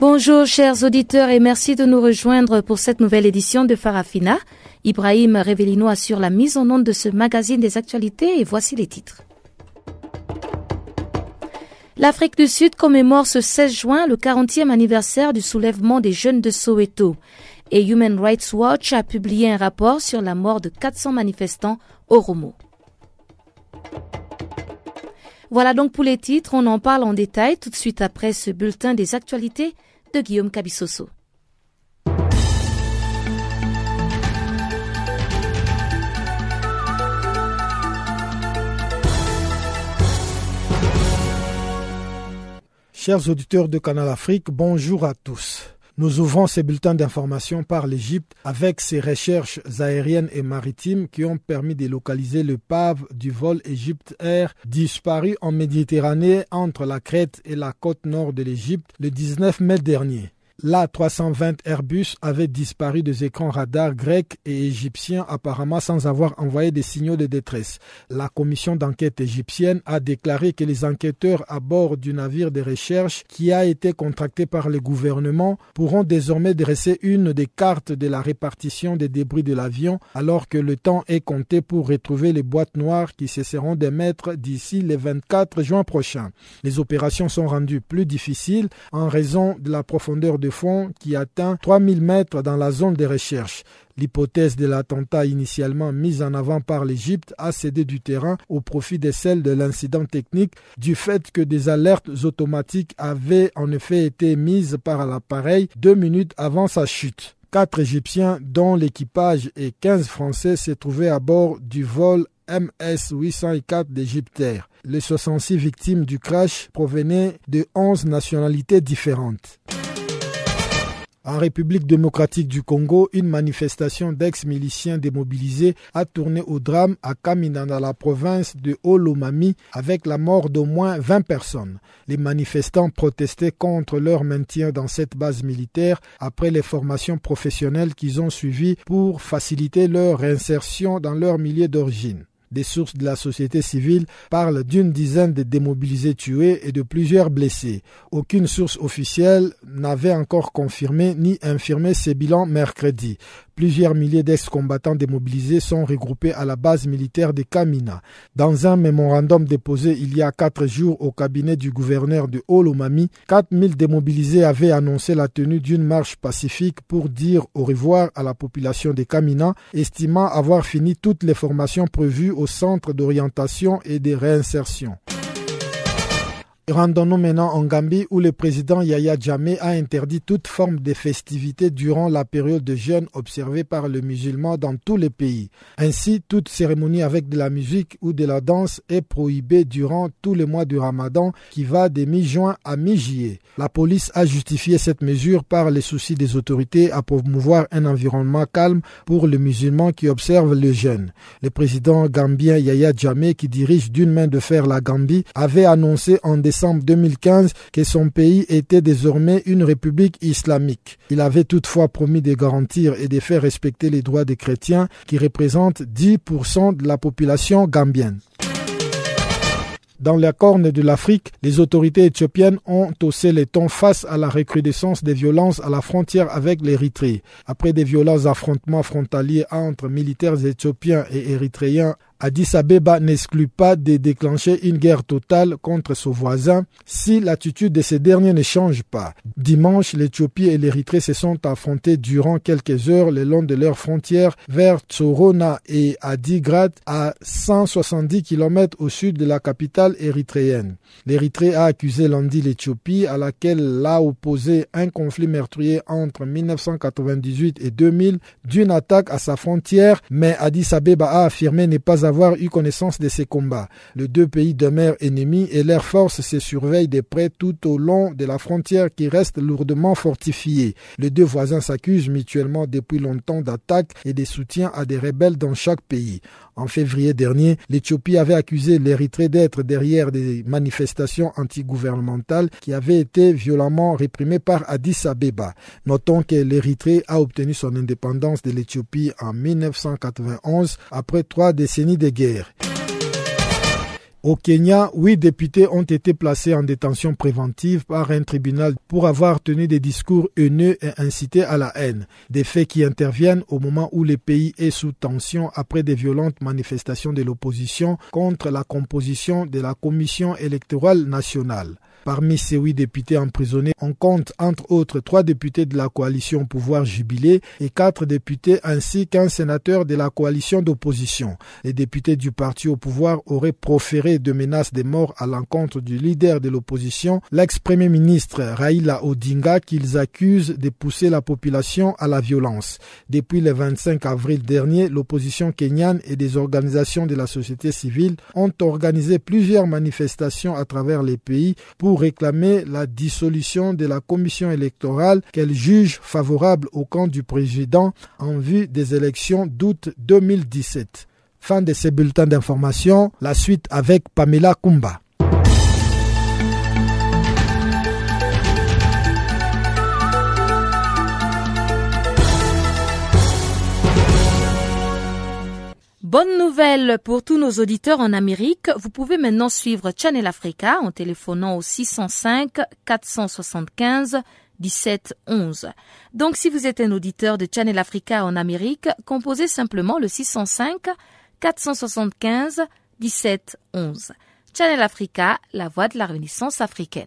Bonjour chers auditeurs et merci de nous rejoindre pour cette nouvelle édition de Farafina. Ibrahim Revelino assure la mise en onde de ce magazine des actualités et voici les titres. L'Afrique du Sud commémore ce 16 juin le 40e anniversaire du soulèvement des jeunes de Soweto et Human Rights Watch a publié un rapport sur la mort de 400 manifestants au Romo. Voilà donc pour les titres, on en parle en détail tout de suite après ce bulletin des actualités de Guillaume Cabissoso. Chers auditeurs de Canal Afrique, bonjour à tous. Nous ouvrons ces bulletins d'information par l'Égypte avec ses recherches aériennes et maritimes qui ont permis de localiser le pave du vol Égypte Air disparu en Méditerranée entre la Crète et la côte nord de l'Égypte le 19 mai dernier. L'A320 Airbus avait disparu des écrans radars grecs et égyptiens apparemment sans avoir envoyé des signaux de détresse. La commission d'enquête égyptienne a déclaré que les enquêteurs à bord du navire de recherche qui a été contracté par le gouvernement pourront désormais dresser une des cartes de la répartition des débris de l'avion alors que le temps est compté pour retrouver les boîtes noires qui cesseront d'émettre d'ici le 24 juin prochain. Les opérations sont rendues plus difficiles en raison de la profondeur de fond qui atteint 3000 mètres dans la zone de recherche. L'hypothèse de l'attentat initialement mise en avant par l'Égypte a cédé du terrain au profit de celle de l'incident technique du fait que des alertes automatiques avaient en effet été mises par l'appareil deux minutes avant sa chute. Quatre Égyptiens, dont l'équipage et 15 Français, se trouvaient à bord du vol MS-804 d'Égypte Les 66 victimes du crash provenaient de 11 nationalités différentes. En République démocratique du Congo, une manifestation d'ex-miliciens démobilisés a tourné au drame à Kamina dans la province de Olomami avec la mort d'au moins 20 personnes. Les manifestants protestaient contre leur maintien dans cette base militaire après les formations professionnelles qu'ils ont suivies pour faciliter leur réinsertion dans leur milieu d'origine. Des sources de la société civile parlent d'une dizaine de démobilisés tués et de plusieurs blessés. Aucune source officielle n'avait encore confirmé ni infirmé ces bilans mercredi. Plusieurs milliers d'ex-combattants démobilisés sont regroupés à la base militaire de Kamina. Dans un mémorandum déposé il y a quatre jours au cabinet du gouverneur de Olomami, 4000 démobilisés avaient annoncé la tenue d'une marche pacifique pour dire au revoir à la population de Kamina, estimant avoir fini toutes les formations prévues au centre d'orientation et de réinsertion. Rendons-nous maintenant en Gambie où le président Yaya Jammeh a interdit toute forme de festivité durant la période de jeûne observée par les musulmans dans tous les pays. Ainsi, toute cérémonie avec de la musique ou de la danse est prohibée durant tout le mois du Ramadan qui va de mi-juin à mi-juillet. La police a justifié cette mesure par les soucis des autorités à promouvoir un environnement calme pour les musulmans qui observent le jeûne. Le président gambien Yaya Jammeh qui dirige d'une main de fer la Gambie avait annoncé en décembre décembre 2015 que son pays était désormais une république islamique. Il avait toutefois promis de garantir et de faire respecter les droits des chrétiens qui représentent 10% de la population gambienne. Dans la corne de l'Afrique, les autorités éthiopiennes ont haussé les tons face à la recrudescence des violences à la frontière avec l'Érythrée. Après des violents affrontements frontaliers entre militaires éthiopiens et érythréens Addis Abeba n'exclut pas de déclencher une guerre totale contre son voisin si l'attitude de ces derniers ne change pas. Dimanche, l'Éthiopie et l'Érythrée se sont affrontés durant quelques heures le long de leurs frontières vers Tsorona et Adigrad à 170 km au sud de la capitale érythréenne. L'Érythrée a accusé lundi l'Éthiopie à laquelle l'a opposé un conflit meurtrier entre 1998 et 2000 d'une attaque à sa frontière, mais Addis Abeba a affirmé ne pas avoir eu connaissance de ces combats. Les deux pays demeurent ennemis et leurs forces se surveillent de près tout au long de la frontière qui reste lourdement fortifiée. Les deux voisins s'accusent mutuellement depuis longtemps d'attaques et de soutien à des rebelles dans chaque pays. En février dernier, l'Éthiopie avait accusé l'Érythrée d'être derrière des manifestations antigouvernementales qui avaient été violemment réprimées par Addis Abeba. Notons que l'Érythrée a obtenu son indépendance de l'Éthiopie en 1991 après trois décennies Au Kenya, huit députés ont été placés en détention préventive par un tribunal pour avoir tenu des discours haineux et incités à la haine. Des faits qui interviennent au moment où le pays est sous tension après des violentes manifestations de l'opposition contre la composition de la Commission électorale nationale. Parmi ces huit députés emprisonnés, on compte entre autres trois députés de la coalition pouvoir jubilé et quatre députés ainsi qu'un sénateur de la coalition d'opposition. Les députés du parti au pouvoir auraient proféré de menaces de mort à l'encontre du leader de l'opposition, l'ex-premier ministre Raila Odinga, qu'ils accusent de pousser la population à la violence. Depuis le 25 avril dernier, l'opposition kenyane et des organisations de la société civile ont organisé plusieurs manifestations à travers les pays réclamer la dissolution de la commission électorale qu'elle juge favorable au camp du président en vue des élections d'août 2017. Fin de ces bulletins d'information, la suite avec Pamela Kumba. Bonne nouvelle pour tous nos auditeurs en Amérique. Vous pouvez maintenant suivre Channel Africa en téléphonant au 605 475 17 11. Donc si vous êtes un auditeur de Channel Africa en Amérique, composez simplement le 605 475 17 11. Channel Africa, la voix de la Renaissance africaine.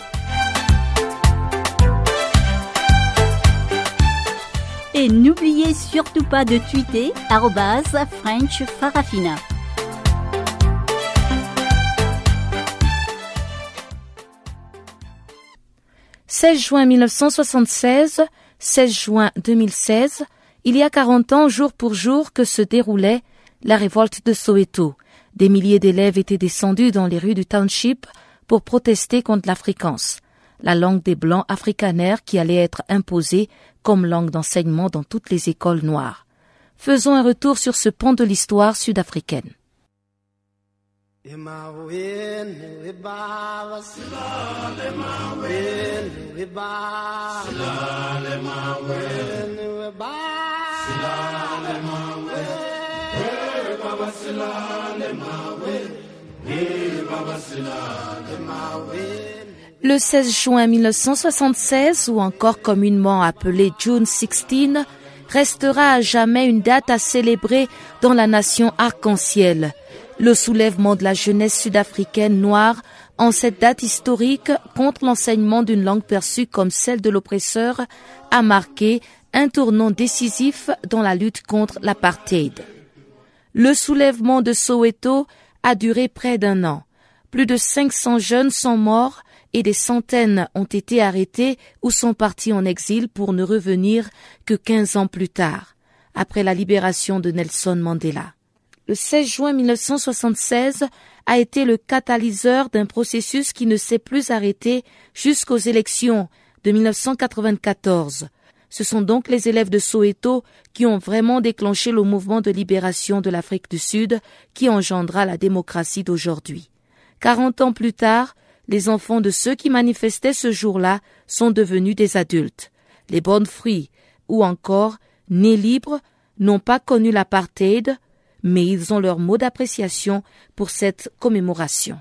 Et n'oubliez surtout pas de tweeter French Farafina. « 16 juin 1976, 16 juin 2016, il y a 40 ans jour pour jour que se déroulait la révolte de Soweto. Des milliers d'élèves étaient descendus dans les rues du township pour protester contre l'afrikaans, la langue des blancs africanaires qui allait être imposée comme langue d'enseignement dans toutes les écoles noires. Faisons un retour sur ce pont de l'histoire sud-africaine. Le 16 juin 1976, ou encore communément appelé June 16, restera à jamais une date à célébrer dans la nation arc-en-ciel. Le soulèvement de la jeunesse sud-africaine noire en cette date historique contre l'enseignement d'une langue perçue comme celle de l'oppresseur a marqué un tournant décisif dans la lutte contre l'apartheid. Le soulèvement de Soweto a duré près d'un an. Plus de 500 jeunes sont morts et des centaines ont été arrêtés ou sont partis en exil pour ne revenir que 15 ans plus tard, après la libération de Nelson Mandela. Le 16 juin 1976 a été le catalyseur d'un processus qui ne s'est plus arrêté jusqu'aux élections de 1994. Ce sont donc les élèves de Soweto qui ont vraiment déclenché le mouvement de libération de l'Afrique du Sud qui engendra la démocratie d'aujourd'hui. Quarante ans plus tard, les enfants de ceux qui manifestaient ce jour-là sont devenus des adultes. Les bonnes fruits, ou encore, nés libres, n'ont pas connu l'apartheid, mais ils ont leur mot d'appréciation pour cette commémoration.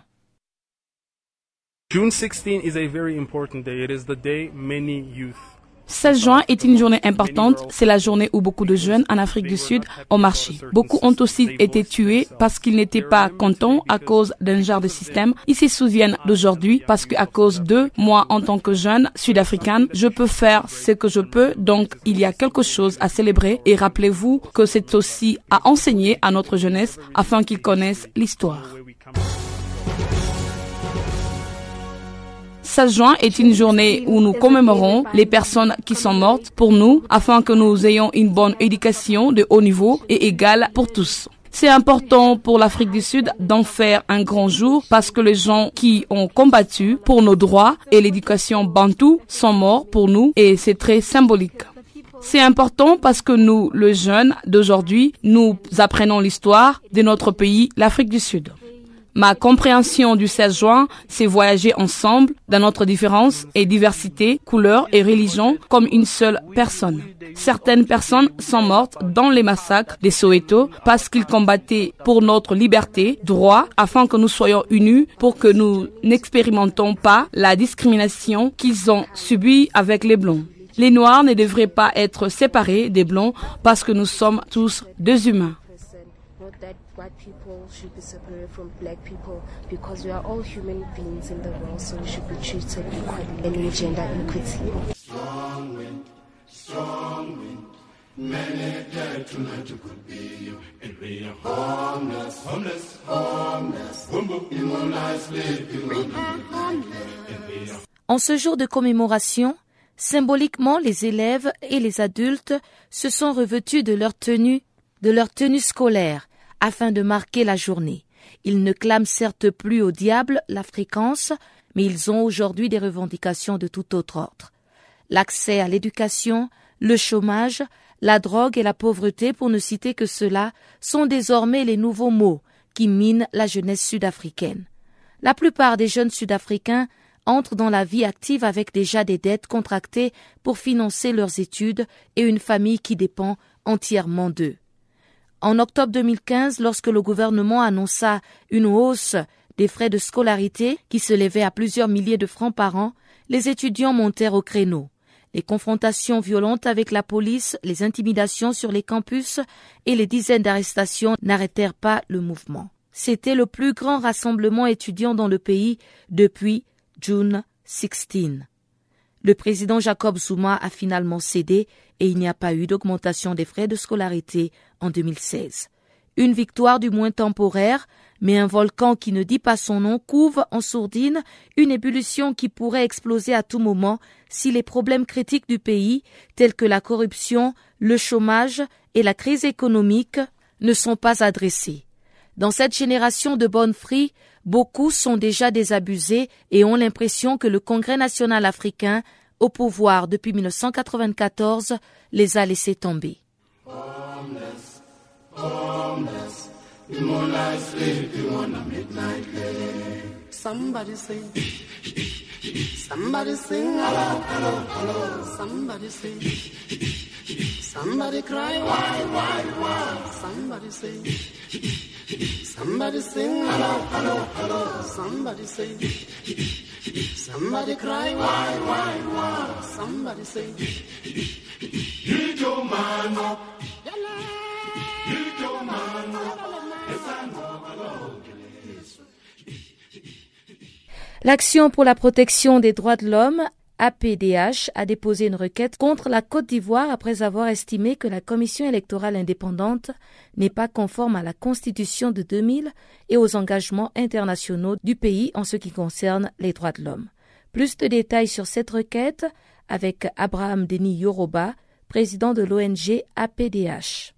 June 16 is a very important day. It is the day many youth 16 juin est une journée importante. C'est la journée où beaucoup de jeunes en Afrique du Sud ont marché. Beaucoup ont aussi été tués parce qu'ils n'étaient pas contents à cause d'un genre de système. Ils se souviennent d'aujourd'hui parce qu'à cause d'eux, moi, en tant que jeune sud-africaine, je peux faire ce que je peux. Donc, il y a quelque chose à célébrer et rappelez-vous que c'est aussi à enseigner à notre jeunesse afin qu'ils connaissent l'histoire. 16 juin est une journée où nous commémorons les personnes qui sont mortes pour nous afin que nous ayons une bonne éducation de haut niveau et égale pour tous. C'est important pour l'Afrique du Sud d'en faire un grand jour parce que les gens qui ont combattu pour nos droits et l'éducation bantou sont morts pour nous et c'est très symbolique. C'est important parce que nous, les jeunes d'aujourd'hui, nous apprenons l'histoire de notre pays, l'Afrique du Sud. Ma compréhension du 16 juin, c'est voyager ensemble dans notre différence et diversité, couleur et religion comme une seule personne. Certaines personnes sont mortes dans les massacres des Soweto parce qu'ils combattaient pour notre liberté, droit, afin que nous soyons unis pour que nous n'expérimentons pas la discrimination qu'ils ont subie avec les Blancs. Les Noirs ne devraient pas être séparés des Blancs parce que nous sommes tous deux humains. White people should be separated from black people because we are all human beings in the world, so we should be treated equally and in gender equity. Strong wind, strong wind. Many dead tonight you could be you and we are homeless, homeless, homeless. En ce jour de commémoration, symboliquement, les élèves et les adultes se sont revêtus de leur tenue, de leur tenue scolaire afin de marquer la journée. Ils ne clament certes plus au diable la fréquence, mais ils ont aujourd'hui des revendications de tout autre ordre. L'accès à l'éducation, le chômage, la drogue et la pauvreté, pour ne citer que cela, sont désormais les nouveaux mots qui minent la jeunesse sud-africaine. La plupart des jeunes sud-africains entrent dans la vie active avec déjà des dettes contractées pour financer leurs études et une famille qui dépend entièrement d'eux. En octobre 2015, lorsque le gouvernement annonça une hausse des frais de scolarité qui se levait à plusieurs milliers de francs par an, les étudiants montèrent au créneau. Les confrontations violentes avec la police, les intimidations sur les campus et les dizaines d'arrestations n'arrêtèrent pas le mouvement. C'était le plus grand rassemblement étudiant dans le pays depuis June 16. Le président Jacob Zuma a finalement cédé et il n'y a pas eu d'augmentation des frais de scolarité en 2016. Une victoire du moins temporaire, mais un volcan qui ne dit pas son nom couve en sourdine une ébullition qui pourrait exploser à tout moment si les problèmes critiques du pays, tels que la corruption, le chômage et la crise économique, ne sont pas adressés. Dans cette génération de bonnes fries, beaucoup sont déjà désabusés et ont l'impression que le Congrès national africain au pouvoir depuis 1994 les a laissés tomber. Somebody cry. Somebody sing. Somebody sing. Hello, hello, hello. Somebody sing. Somebody cry, why, why, why? Somebody say, your man your man L'Action pour la protection des droits de l'homme APDH a déposé une requête contre la Côte d'Ivoire après avoir estimé que la Commission électorale indépendante n'est pas conforme à la Constitution de 2000 et aux engagements internationaux du pays en ce qui concerne les droits de l'homme. Plus de détails sur cette requête avec Abraham Denis Yoroba, président de l'ONG APDH.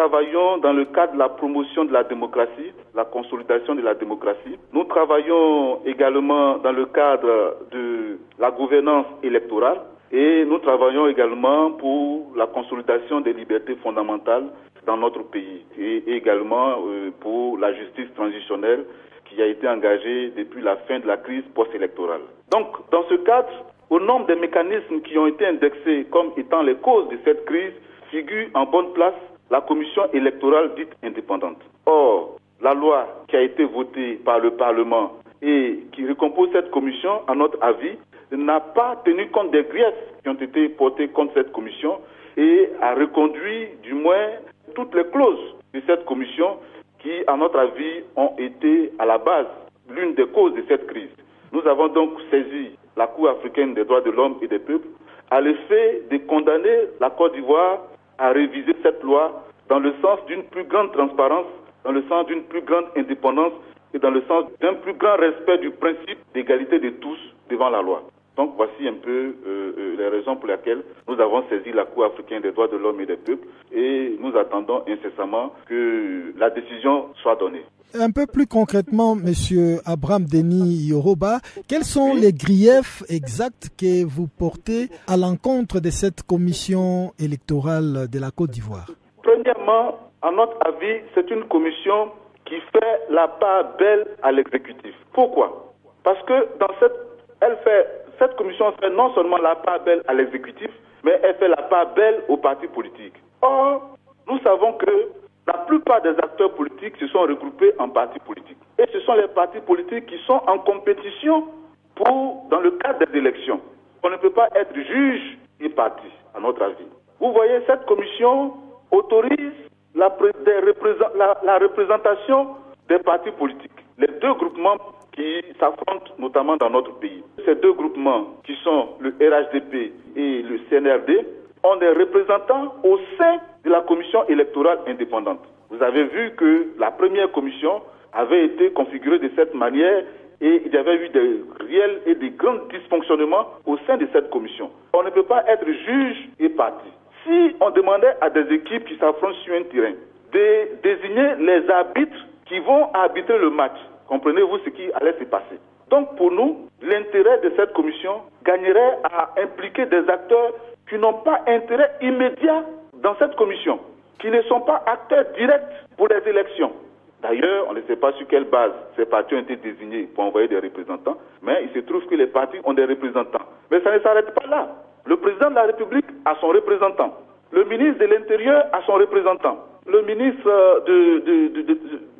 Nous travaillons dans le cadre de la promotion de la démocratie, la consolidation de la démocratie. Nous travaillons également dans le cadre de la gouvernance électorale et nous travaillons également pour la consolidation des libertés fondamentales dans notre pays et également euh, pour la justice transitionnelle qui a été engagée depuis la fin de la crise post-électorale. Donc, dans ce cadre, au nombre des mécanismes qui ont été indexés comme étant les causes de cette crise, figure en bonne place la commission électorale dite indépendante. Or, la loi qui a été votée par le Parlement et qui recompose cette commission, à notre avis, n'a pas tenu compte des griefs qui ont été portés contre cette commission et a reconduit du moins toutes les clauses de cette commission qui, à notre avis, ont été à la base l'une des causes de cette crise. Nous avons donc saisi la Cour africaine des droits de l'homme et des peuples à l'effet de condamner la Côte d'Ivoire à réviser cette loi dans le sens d'une plus grande transparence, dans le sens d'une plus grande indépendance et dans le sens d'un plus grand respect du principe d'égalité de tous devant la loi. Donc voici un peu euh, euh, les raisons pour lesquelles nous avons saisi la Cour africaine des droits de l'homme et des peuples et nous attendons incessamment que la décision soit donnée. Un peu plus concrètement, Monsieur Abraham Denis Yoroba, quels sont les griefs exacts que vous portez à l'encontre de cette commission électorale de la Côte d'Ivoire? Premièrement, à notre avis, c'est une commission qui fait la part belle à l'exécutif. Pourquoi? Parce que dans cette, elle fait, cette commission fait non seulement la part belle à l'exécutif, mais elle fait la part belle aux partis politiques. Or, nous savons que la plupart des acteurs politiques se sont regroupés en partis politiques. Et ce sont les partis politiques qui sont en compétition pour, dans le cadre des élections. On ne peut pas être juge et parti, à notre avis. Vous voyez, cette commission autorise la, la, représentation des partis politiques. Les deux groupements qui s'affrontent notamment dans notre pays. Ces deux groupements, qui sont le RHDP et le CNRD, ont des représentants au sein de la commission électorale indépendante. Vous avez vu que la première commission avait été configurée de cette manière et il y avait eu des réels et des grands dysfonctionnements au sein de cette commission. On ne peut pas être juge et parti. Si on demandait à des équipes qui s'affrontent sur un terrain de désigner les arbitres qui vont arbitrer le match, comprenez-vous ce qui allait se passer? Donc pour nous, l'intérêt de cette commission gagnerait à impliquer des acteurs qui n'ont pas intérêt immédiat dans cette commission, qui ne sont pas acteurs directs pour les élections. D'ailleurs, on ne sait pas sur quelle base ces partis ont été désignés pour envoyer des représentants, mais il se trouve que les partis ont des représentants. Mais ça ne s'arrête pas là. Le président de la République a son représentant. Le ministre de l'Intérieur a son représentant. Le ministre euh,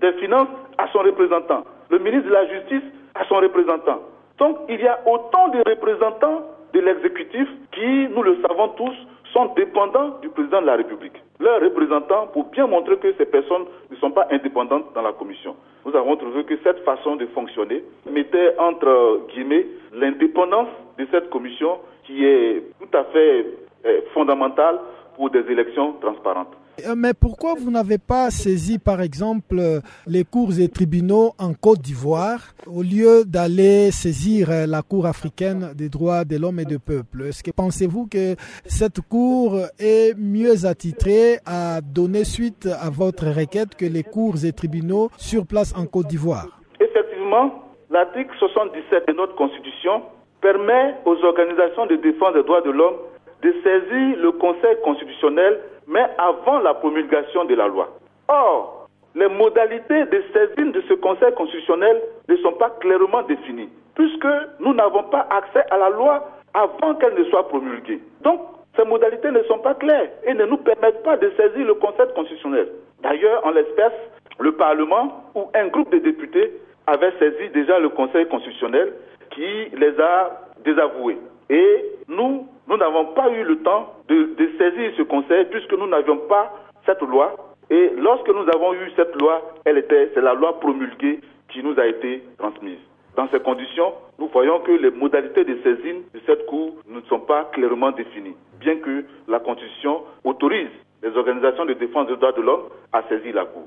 des Finances a son représentant. Le ministre de la Justice a son représentant. Donc, il y a autant de représentants de l'exécutif qui, nous le savons tous, sont dépendants du président de la République. Leurs représentants, pour bien montrer que ces personnes ne sont pas indépendantes dans la commission. Nous avons trouvé que cette façon de fonctionner mettait entre guillemets l'indépendance de cette commission qui est tout à fait euh, fondamentale pour des élections transparentes. Euh, mais pourquoi vous n'avez pas saisi, par exemple, les cours et tribunaux en Côte d'Ivoire au lieu d'aller saisir euh, la Cour africaine des droits de l'homme et du peuple? Est-ce que pensez-vous que cette Cour est mieux attitrée à donner suite à votre requête que les cours et tribunaux sur place en Côte d'Ivoire? Effectivement, l'article 77 de notre Constitution permet aux organisations de défense des droits de l'homme de saisir le Conseil constitutionnel mais avant la promulgation de la loi. Or, les modalités de saisine de ce Conseil constitutionnel ne sont pas clairement définies, puisque nous n'avons pas accès à la loi avant qu'elle ne soit promulguée. Donc, ces modalités ne sont pas claires et ne nous permettent pas de saisir le Conseil constitutionnel. D'ailleurs, en l'espèce, le Parlement ou un groupe de députés avait saisi déjà le Conseil constitutionnel qui les a désavoués. Et nous, nous n'avons pas eu le temps de, saisir ce conseil puisque nous n'avions pas cette loi. Et lorsque nous avons eu cette loi, elle était, c'est la loi promulguée qui nous a été transmise. Dans ces conditions, nous voyons que les modalités de saisine de cette Cour ne sont pas clairement définies, bien que la Constitution autorise les organisations de défense des droits de l'homme à saisir la Cour.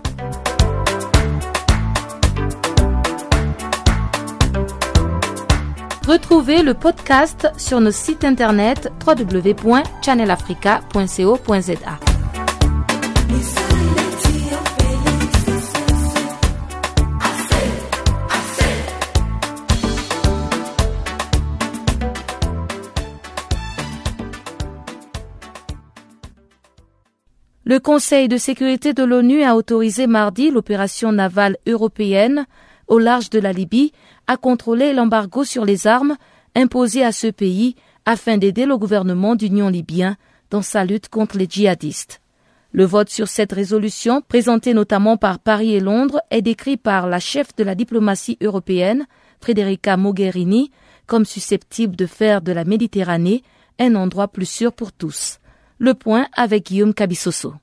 Retrouvez le podcast sur nos sites internet www.channelafrica.co.za. Le Conseil de sécurité de l'ONU a autorisé mardi l'opération navale européenne au large de la Libye à contrôler l'embargo sur les armes imposé à ce pays afin d'aider le gouvernement d'union libyen dans sa lutte contre les djihadistes. Le vote sur cette résolution, présentée notamment par Paris et Londres, est décrit par la chef de la diplomatie européenne, Federica Mogherini, comme susceptible de faire de la Méditerranée un endroit plus sûr pour tous. Le point avec Guillaume Cabissoso.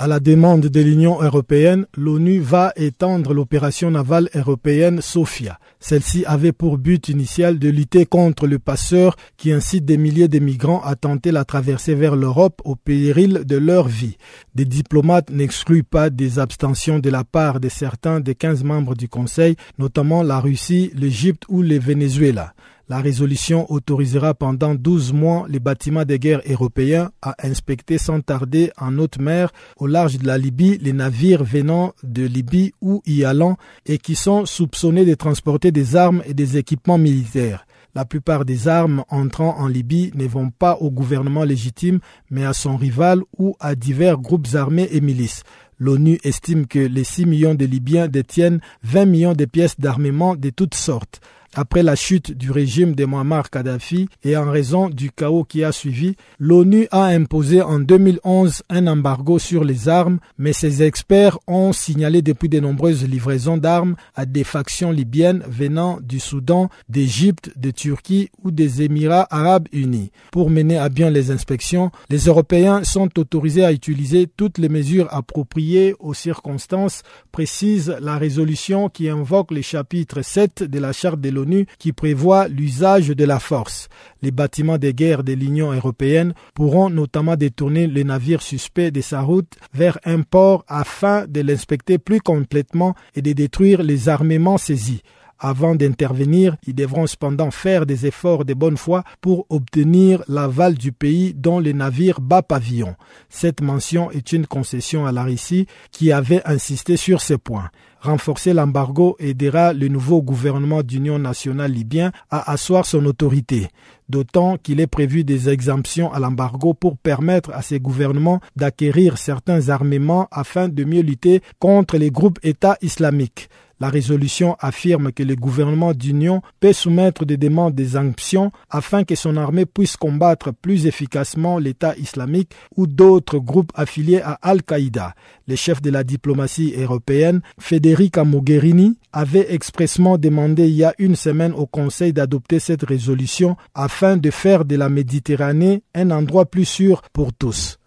À la demande de l'Union européenne, l'ONU va étendre l'opération navale européenne Sophia. Celle-ci avait pour but initial de lutter contre le passeur qui incite des milliers de migrants à tenter la traversée vers l'Europe au péril de leur vie. Des diplomates n'excluent pas des abstentions de la part de certains des 15 membres du Conseil, notamment la Russie, l'Égypte ou le Venezuela. La résolution autorisera pendant 12 mois les bâtiments de guerre européens à inspecter sans tarder en haute mer au large de la Libye les navires venant de Libye ou y allant et qui sont soupçonnés de transporter des armes et des équipements militaires. La plupart des armes entrant en Libye ne vont pas au gouvernement légitime mais à son rival ou à divers groupes armés et milices. L'ONU estime que les 6 millions de Libyens détiennent 20 millions de pièces d'armement de toutes sortes. Après la chute du régime de Muammar Kadhafi et en raison du chaos qui a suivi, l'ONU a imposé en 2011 un embargo sur les armes, mais ses experts ont signalé depuis de nombreuses livraisons d'armes à des factions libyennes venant du Soudan, d'Égypte, de Turquie ou des Émirats arabes unis. Pour mener à bien les inspections, les Européens sont autorisés à utiliser toutes les mesures appropriées aux circonstances, précise la résolution qui invoque le chapitre 7 de la Charte de l'ONU qui prévoit l'usage de la force. Les bâtiments de guerre de l'Union européenne pourront notamment détourner les navires suspects de sa route vers un port afin de l'inspecter plus complètement et de détruire les armements saisis. Avant d'intervenir, ils devront cependant faire des efforts de bonne foi pour obtenir l'aval du pays dont les navires bas pavillon. Cette mention est une concession à la Russie qui avait insisté sur ce point. Renforcer l'embargo aidera le nouveau gouvernement d'union nationale libyen à asseoir son autorité, d'autant qu'il est prévu des exemptions à l'embargo pour permettre à ces gouvernements d'acquérir certains armements afin de mieux lutter contre les groupes États islamiques. La résolution affirme que le gouvernement d'union peut soumettre des demandes d'exemption afin que son armée puisse combattre plus efficacement l'État islamique ou d'autres groupes affiliés à Al-Qaïda. Le chef de la diplomatie européenne, Federica Mogherini, avait expressement demandé il y a une semaine au Conseil d'adopter cette résolution afin de faire de la Méditerranée un endroit plus sûr pour tous.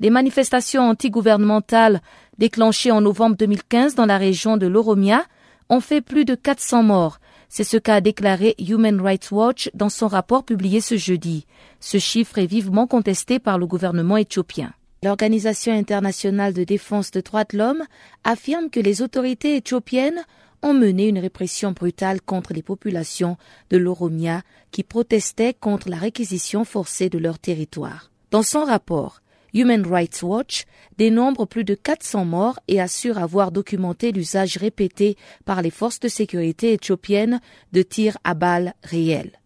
Les manifestations antigouvernementales déclenchées en novembre 2015 dans la région de l'Oromia ont fait plus de 400 morts. C'est ce qu'a déclaré Human Rights Watch dans son rapport publié ce jeudi. Ce chiffre est vivement contesté par le gouvernement éthiopien. L'Organisation internationale de défense des droits de l'homme affirme que les autorités éthiopiennes ont mené une répression brutale contre les populations de l'Oromia qui protestaient contre la réquisition forcée de leur territoire. Dans son rapport, Human Rights Watch dénombre plus de 400 morts et assure avoir documenté l'usage répété par les forces de sécurité éthiopiennes de tirs à balles réels.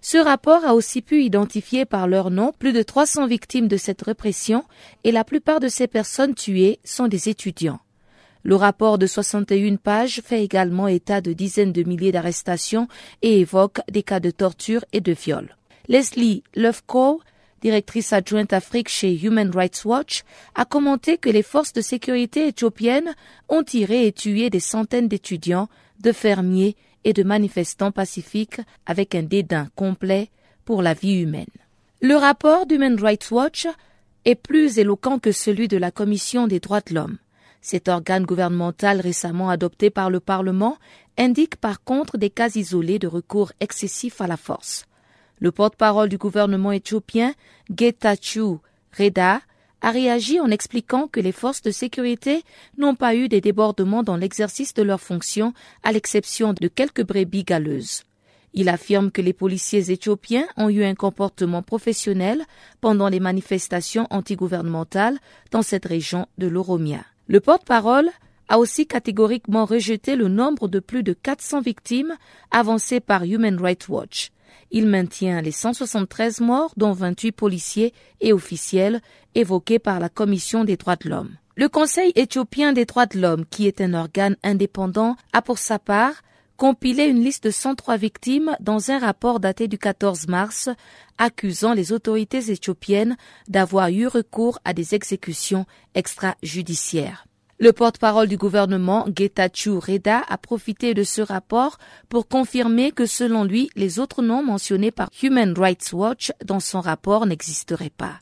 Ce rapport a aussi pu identifier par leur nom plus de 300 victimes de cette répression et la plupart de ces personnes tuées sont des étudiants. Le rapport de 61 pages fait également état de dizaines de milliers d'arrestations et évoque des cas de torture et de viol. Leslie Lefkow, directrice adjointe Afrique chez Human Rights Watch, a commenté que les forces de sécurité éthiopiennes ont tiré et tué des centaines d'étudiants, de fermiers et de manifestants pacifiques avec un dédain complet pour la vie humaine. Le rapport d'Human Rights Watch est plus éloquent que celui de la Commission des droits de l'homme. Cet organe gouvernemental récemment adopté par le Parlement indique par contre des cas isolés de recours excessif à la force. Le porte-parole du gouvernement éthiopien, Getachew Reda, a réagi en expliquant que les forces de sécurité n'ont pas eu des débordements dans l'exercice de leurs fonctions, à l'exception de quelques brebis galeuses. Il affirme que les policiers éthiopiens ont eu un comportement professionnel pendant les manifestations antigouvernementales dans cette région de l'Oromia. Le porte-parole a aussi catégoriquement rejeté le nombre de plus de 400 victimes avancé par Human Rights Watch. Il maintient les 173 morts, dont 28 policiers et officiels, évoqués par la Commission des droits de l'homme. Le Conseil éthiopien des droits de l'homme, qui est un organe indépendant, a pour sa part compilé une liste de 103 victimes dans un rapport daté du 14 mars, accusant les autorités éthiopiennes d'avoir eu recours à des exécutions extrajudiciaires. Le porte-parole du gouvernement, Getachew Reda, a profité de ce rapport pour confirmer que selon lui, les autres noms mentionnés par Human Rights Watch dans son rapport n'existeraient pas.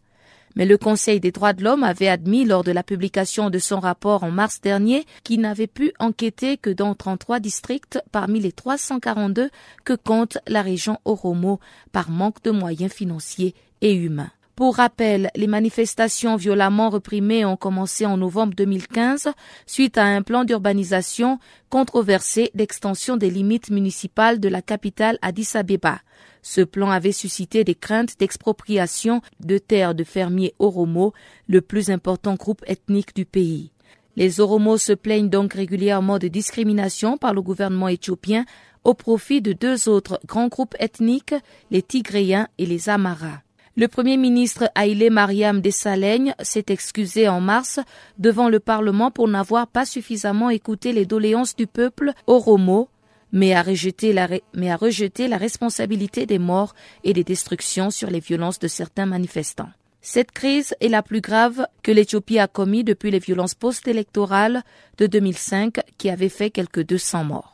Mais le Conseil des droits de l'homme avait admis lors de la publication de son rapport en mars dernier qu'il n'avait pu enquêter que dans 33 districts parmi les 342 que compte la région Oromo par manque de moyens financiers et humains. Pour rappel, les manifestations violemment reprimées ont commencé en novembre 2015 suite à un plan d'urbanisation controversé d'extension des limites municipales de la capitale Addis Abeba. Ce plan avait suscité des craintes d'expropriation de terres de fermiers Oromo, le plus important groupe ethnique du pays. Les Oromos se plaignent donc régulièrement de discrimination par le gouvernement éthiopien au profit de deux autres grands groupes ethniques, les Tigréens et les Amaras. Le Premier ministre Haïlé Mariam Dessalegnes s'est excusé en mars devant le Parlement pour n'avoir pas suffisamment écouté les doléances du peuple oromo, mais a, rejeté la, mais a rejeté la responsabilité des morts et des destructions sur les violences de certains manifestants. Cette crise est la plus grave que l'Éthiopie a commis depuis les violences post-électorales de 2005 qui avaient fait quelques 200 morts.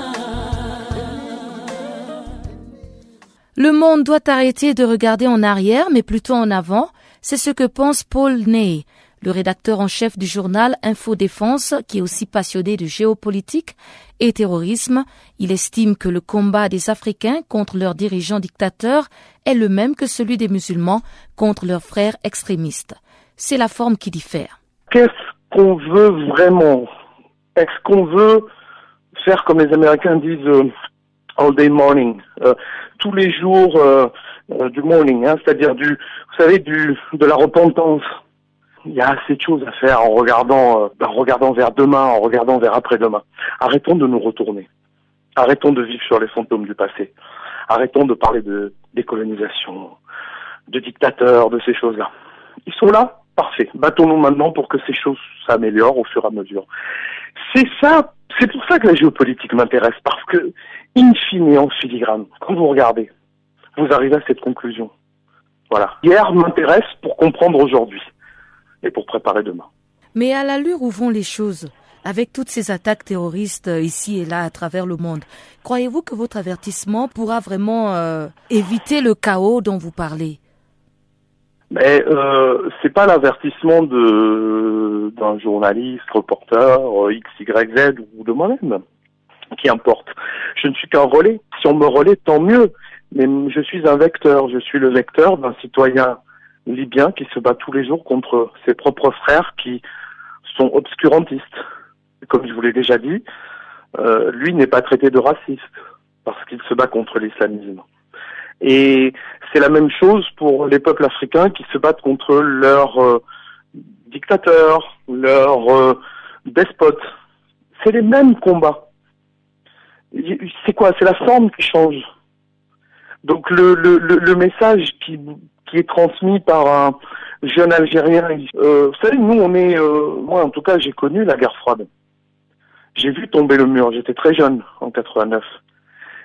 Le monde doit arrêter de regarder en arrière, mais plutôt en avant. C'est ce que pense Paul Ney, le rédacteur en chef du journal Info Défense, qui est aussi passionné de géopolitique et terrorisme. Il estime que le combat des Africains contre leurs dirigeants dictateurs est le même que celui des musulmans contre leurs frères extrémistes. C'est la forme qui diffère. Qu'est-ce qu'on veut vraiment? Est-ce qu'on veut faire comme les Américains disent euh, all day morning euh, tous les jours euh, euh, du morning, hein, c'est-à-dire du, vous savez, du de la repentance. Il y a assez de choses à faire en regardant, euh, en regardant vers demain, en regardant vers après-demain. Arrêtons de nous retourner. Arrêtons de vivre sur les fantômes du passé. Arrêtons de parler de décolonisation, de dictateurs, de ces choses-là. Ils sont là, parfait. Battons-nous maintenant pour que ces choses s'améliorent au fur et à mesure. C'est ça, c'est pour ça que la géopolitique m'intéresse, parce que in fine, en filigrane, quand vous regardez, vous arrivez à cette conclusion. Voilà. Hier m'intéresse pour comprendre aujourd'hui et pour préparer demain. Mais à l'allure où vont les choses, avec toutes ces attaques terroristes euh, ici et là à travers le monde, croyez-vous que votre avertissement pourra vraiment euh, éviter le chaos dont vous parlez? Mais euh, c'est pas l'avertissement de d'un journaliste, reporter euh, X, Y, Z ou de moi-même qui importe. Je ne suis qu'un relais. Si on me relaie, tant mieux. Mais je suis un vecteur. Je suis le vecteur d'un citoyen libyen qui se bat tous les jours contre ses propres frères qui sont obscurantistes. Comme je vous l'ai déjà dit, euh, lui n'est pas traité de raciste parce qu'il se bat contre l'islamisme. Et c'est la même chose pour les peuples africains qui se battent contre leurs euh, dictateurs, leurs euh, despotes. C'est les mêmes combats c'est quoi? C'est la forme qui change. Donc le, le, le, message qui, qui est transmis par un jeune Algérien, euh, vous savez, nous on est, euh, moi en tout cas j'ai connu la guerre froide. J'ai vu tomber le mur, j'étais très jeune en 89.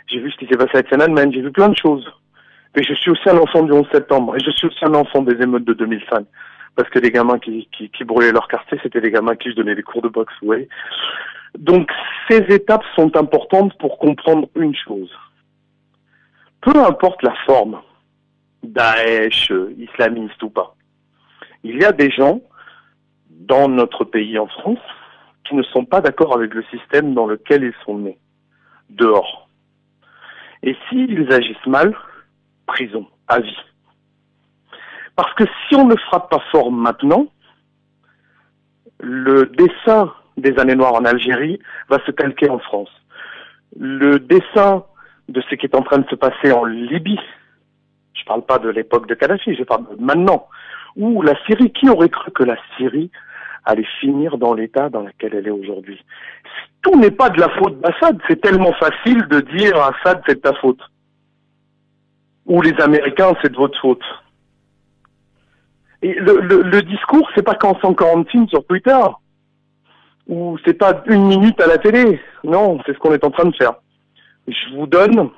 J'ai vu ce qui s'est passé à Tiananmen, j'ai vu plein de choses. Mais je suis aussi un enfant du 11 septembre et je suis aussi un enfant des émeutes de 2005 parce que les gamins qui, qui, qui brûlaient leur quartier, c'était les gamins qui je donnais des cours de boxe, vous voyez. Donc ces étapes sont importantes pour comprendre une chose. Peu importe la forme, Daesh, islamiste ou pas, il y a des gens dans notre pays en France qui ne sont pas d'accord avec le système dans lequel ils sont nés, dehors. Et s'ils agissent mal, prison, à vie. Parce que si on ne frappe pas fort maintenant, le dessin des années noires en Algérie va se calquer en France. Le dessin de ce qui est en train de se passer en Libye, je ne parle pas de l'époque de Kadhafi, je parle de maintenant, ou la Syrie, qui aurait cru que la Syrie allait finir dans l'état dans lequel elle est aujourd'hui? Tout n'est pas de la faute d'Assad, c'est tellement facile de dire Assad c'est de ta faute. Ou les Américains c'est de votre faute. Et le, le, le discours, c'est pas qu'en 140 films sur Twitter, ou c'est pas une minute à la télé. Non, c'est ce qu'on est en train de faire. Je vous donne,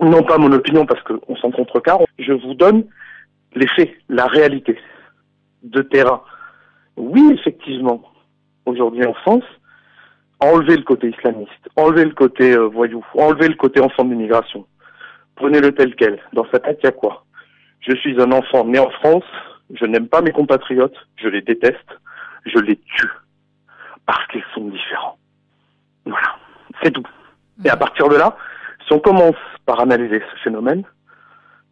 non pas mon opinion parce qu'on s'en contrecarre, je vous donne les faits, la réalité de terrain. Oui, effectivement, aujourd'hui en France, enlever le côté islamiste, enlever le côté euh, voyou, enlever le côté enfant d'immigration. Prenez-le tel quel. Dans sa tête, il y a quoi? Je suis un enfant né en France, je n'aime pas mes compatriotes, je les déteste, je les tue parce qu'ils sont différents. Voilà, c'est tout. Et à partir de là, si on commence par analyser ce phénomène,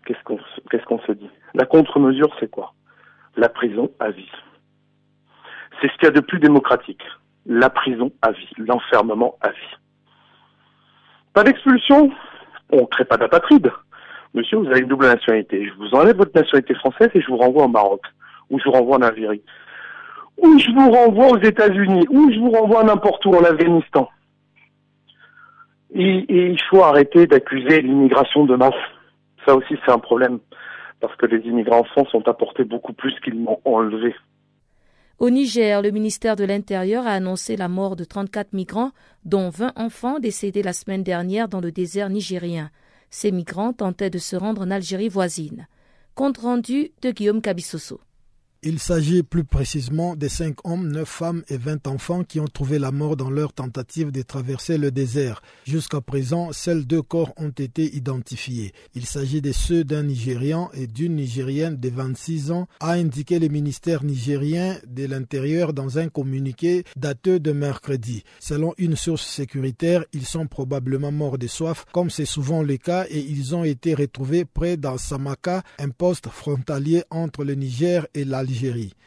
qu'est-ce qu'on qu'est-ce qu'on se dit? La contre-mesure, c'est quoi? La prison à vie. C'est ce qu'il y a de plus démocratique. La prison à vie, l'enfermement à vie. Pas d'expulsion, on ne crée pas d'apatride. Monsieur, vous avez une double nationalité. Je vous enlève votre nationalité française et je vous renvoie au Maroc, ou je vous renvoie en Algérie, ou je vous renvoie aux États-Unis, ou je vous renvoie n'importe où en Afghanistan. Et, il faut arrêter d'accuser l'immigration de masse. Ça aussi, c'est un problème, parce que les immigrants en France ont beaucoup plus qu'ils m'ont enlevé. Au Niger, le ministère de l'Intérieur a annoncé la mort de 34 migrants, dont 20 enfants décédés la semaine dernière dans le désert nigérien. Ces migrants tentaient de se rendre en Algérie voisine. Compte rendu de Guillaume Cabissoso. Il s'agit plus précisément des cinq hommes, neuf femmes et vingt enfants qui ont trouvé la mort dans leur tentative de traverser le désert. Jusqu'à présent, seuls deux corps ont été identifiés. Il s'agit de ceux d'un Nigérian et d'une Nigérienne de 26 ans, a indiqué le ministère nigérien de l'Intérieur dans un communiqué daté de mercredi. Selon une source sécuritaire, ils sont probablement morts de soif, comme c'est souvent le cas, et ils ont été retrouvés près d'Al-Samaka, un poste frontalier entre le Niger et l'Algérie.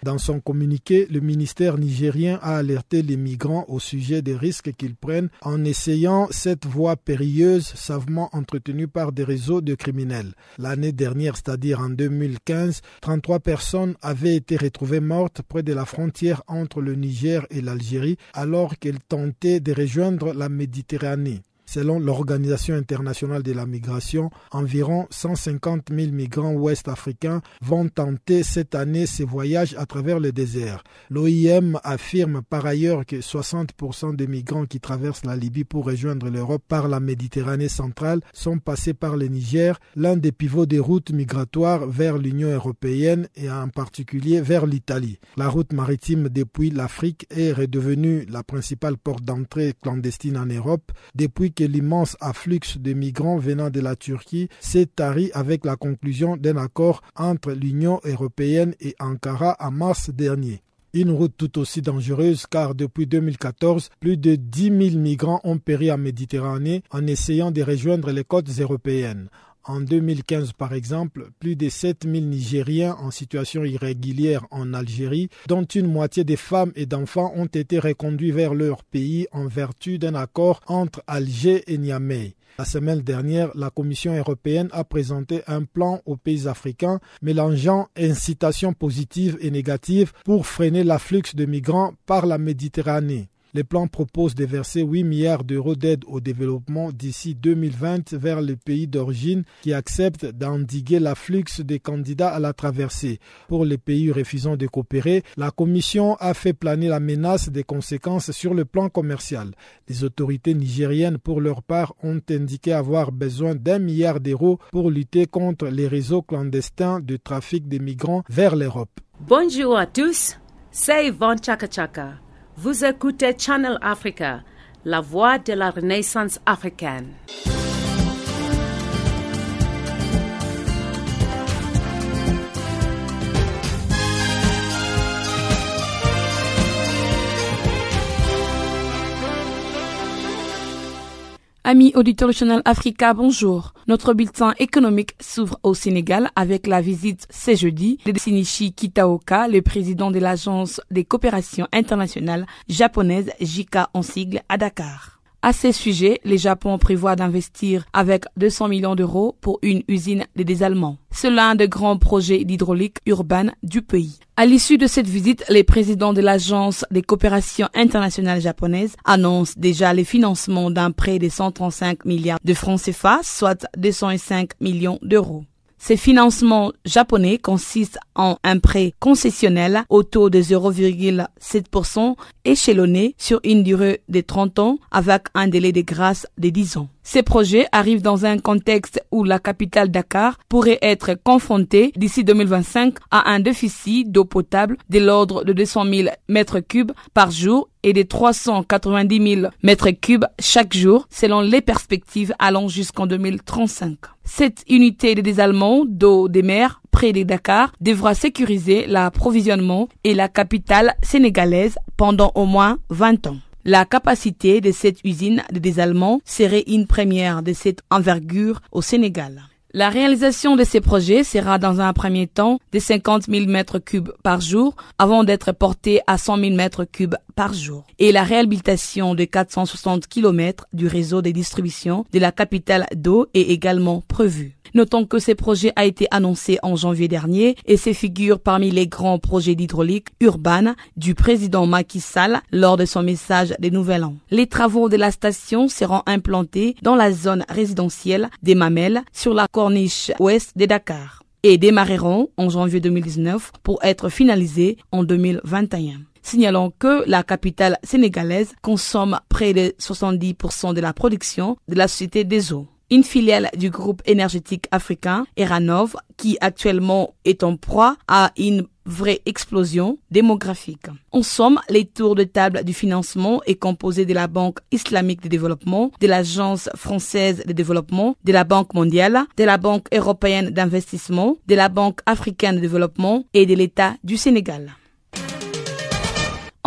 Dans son communiqué, le ministère nigérien a alerté les migrants au sujet des risques qu'ils prennent en essayant cette voie périlleuse savement entretenue par des réseaux de criminels. L'année dernière, c'est-à-dire en 2015, 33 personnes avaient été retrouvées mortes près de la frontière entre le Niger et l'Algérie alors qu'elles tentaient de rejoindre la Méditerranée. Selon l'Organisation internationale de la migration, environ 150 000 migrants ouest-africains vont tenter cette année ces voyages à travers le désert. L'OIM affirme par ailleurs que 60% des migrants qui traversent la Libye pour rejoindre l'Europe par la Méditerranée centrale sont passés par le Niger, l'un des pivots des routes migratoires vers l'Union européenne et en particulier vers l'Italie. La route maritime depuis l'Afrique est redevenue la principale porte d'entrée clandestine en Europe depuis l'immense afflux de migrants venant de la Turquie s'est tari avec la conclusion d'un accord entre l'Union européenne et Ankara en mars dernier. Une route tout aussi dangereuse car depuis 2014, plus de 10 000 migrants ont péri en Méditerranée en essayant de rejoindre les côtes européennes. En 2015, par exemple, plus de 7000 Nigériens en situation irrégulière en Algérie, dont une moitié des femmes et d'enfants ont été reconduits vers leur pays en vertu d'un accord entre Alger et Niamey. La semaine dernière, la Commission européenne a présenté un plan aux pays africains mélangeant incitations positives et négatives pour freiner l'afflux de migrants par la Méditerranée. Les plans proposent de verser 8 milliards d'euros d'aide au développement d'ici 2020 vers les pays d'origine qui acceptent d'endiguer l'afflux des candidats à la traversée. Pour les pays refusant de coopérer, la Commission a fait planer la menace des conséquences sur le plan commercial. Les autorités nigériennes, pour leur part, ont indiqué avoir besoin d'un milliard d'euros pour lutter contre les réseaux clandestins de trafic des migrants vers l'Europe. Bonjour à tous, c'est Yvonne Chaka Chaka Vous écoutez Channel Africa, la voix de la Renaissance africaine. Amis auditeurs du Channel Africa, bonjour. Notre bulletin économique s'ouvre au Sénégal avec la visite ce jeudi de Sinichi Kitaoka, le président de l'agence des coopérations internationales japonaises JICA en sigle à Dakar. À ces sujets, le Japon prévoit d'investir avec 200 millions d'euros pour une usine de désalement. C'est l'un des grands projets d'hydraulique urbaine du pays. À l'issue de cette visite, les présidents de l'Agence des coopérations internationales japonaises annoncent déjà le financement d'un prêt de 135 milliards de francs CFA, soit 205 millions d'euros. Ces financements japonais consistent en un prêt concessionnel au taux de 0,7% échelonné sur une durée de 30 ans avec un délai de grâce de 10 ans. Ces projets arrivent dans un contexte où la capitale Dakar pourrait être confrontée d'ici 2025 à un déficit d'eau potable de l'ordre de 200 000 mètres cubes par jour et de 390 000 mètres cubes chaque jour selon les perspectives allant jusqu'en 2035. Cette unité de désalement d'eau des mers près de Dakar devra sécuriser l'approvisionnement et la capitale sénégalaise pendant au moins 20 ans. La capacité de cette usine de désalement serait une première de cette envergure au Sénégal. La réalisation de ces projets sera dans un premier temps de 50 000 mètres cubes par jour avant d'être portée à 100 000 mètres cubes Et la réhabilitation de 460 km du réseau de distribution de la capitale d'eau est également prévue. Notons que ce projet a été annoncé en janvier dernier et se figure parmi les grands projets d'hydraulique urbaine du président Macky Sall lors de son message de Nouvel An. Les travaux de la station seront implantés dans la zone résidentielle des Mamelles sur la corniche ouest de Dakar et démarreront en janvier 2019 pour être finalisés en 2021. Signalons que la capitale sénégalaise consomme près de 70% de la production de la société des eaux une filiale du groupe énergétique africain Eranov qui actuellement est en proie à une vraie explosion démographique. En somme, les tours de table du financement est composé de la Banque islamique de développement, de l'Agence française de développement, de la Banque mondiale, de la Banque européenne d'investissement, de la Banque africaine de développement et de l'État du Sénégal.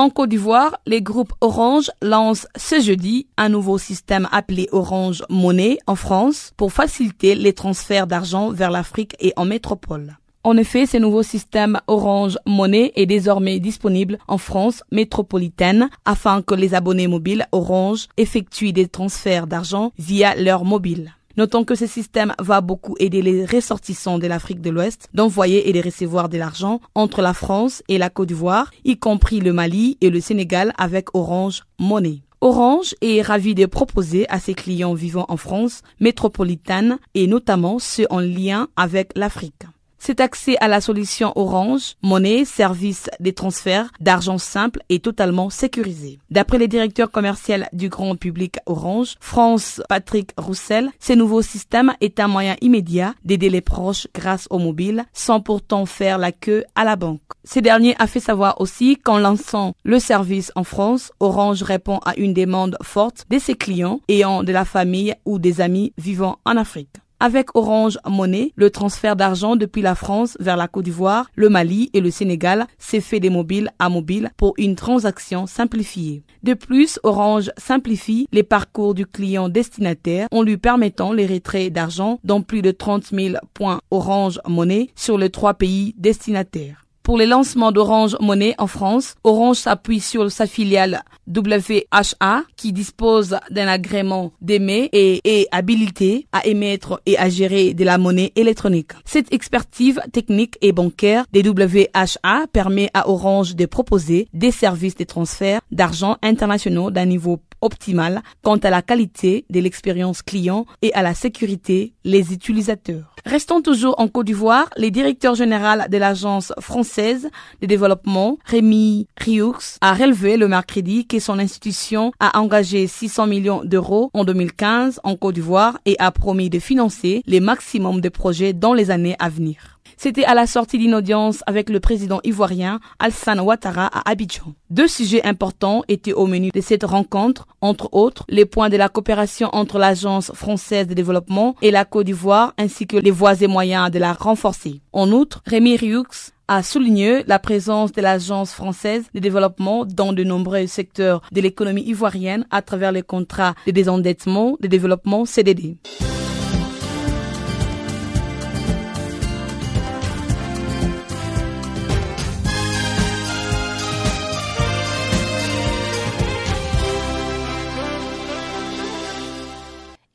En Côte d'Ivoire, les groupes Orange lancent ce jeudi un nouveau système appelé Orange Monnaie en France pour faciliter les transferts d'argent vers l'Afrique et en métropole. En effet, ce nouveau système Orange Monnaie est désormais disponible en France métropolitaine afin que les abonnés mobiles Orange effectuent des transferts d'argent via leur mobile. Notons que ce système va beaucoup aider les ressortissants de l'Afrique de l'Ouest d'envoyer et de recevoir de l'argent entre la France et la Côte d'Ivoire, y compris le Mali et le Sénégal avec Orange Money. Orange est ravi de proposer à ses clients vivant en France métropolitaine et notamment ceux en lien avec l'Afrique. Cet accès à la solution Orange, monnaie, service des transferts d'argent simple est totalement sécurisé. D'après le directeur commercial du grand public Orange, France Patrick Roussel, ce nouveau système est un moyen immédiat d'aider les proches grâce au mobile sans pourtant faire la queue à la banque. Ce dernier a fait savoir aussi qu'en lançant le service en France, Orange répond à une demande forte de ses clients ayant de la famille ou des amis vivant en Afrique. Avec Orange Monnaie, le transfert d'argent depuis la France vers la Côte d'Ivoire, le Mali et le Sénégal s'est fait des mobiles à mobile pour une transaction simplifiée. De plus, Orange simplifie les parcours du client destinataire en lui permettant les retraits d'argent dans plus de 30 000 points Orange Monnaie sur les trois pays destinataires. Pour les lancements d'Orange Monnaie en France, Orange s'appuie sur sa filiale WHA qui dispose d'un agrément d'émettre et est habilité à émettre et à gérer de la monnaie électronique. Cette expertise technique et bancaire des WHA permet à Orange de proposer des services de transfert d'argent internationaux d'un niveau optimal quant à la qualité de l'expérience client et à la sécurité les utilisateurs. Restons toujours en Côte d'Ivoire. Le directeur général de l'agence française de développement, Rémi Rioux, a relevé le mercredi que son institution a engagé 600 millions d'euros en 2015 en Côte d'Ivoire et a promis de financer les maximum de projets dans les années à venir. C'était à la sortie d'une audience avec le président ivoirien Alassane Ouattara à Abidjan. Deux sujets importants étaient au menu de cette rencontre, entre autres les points de la coopération entre l'Agence française de développement et la Côte d'Ivoire ainsi que les voies et moyens de la renforcer. En outre, Rémi Rioux a souligné la présence de l'Agence française de développement dans de nombreux secteurs de l'économie ivoirienne à travers les contrats de désendettement, de développement CDD.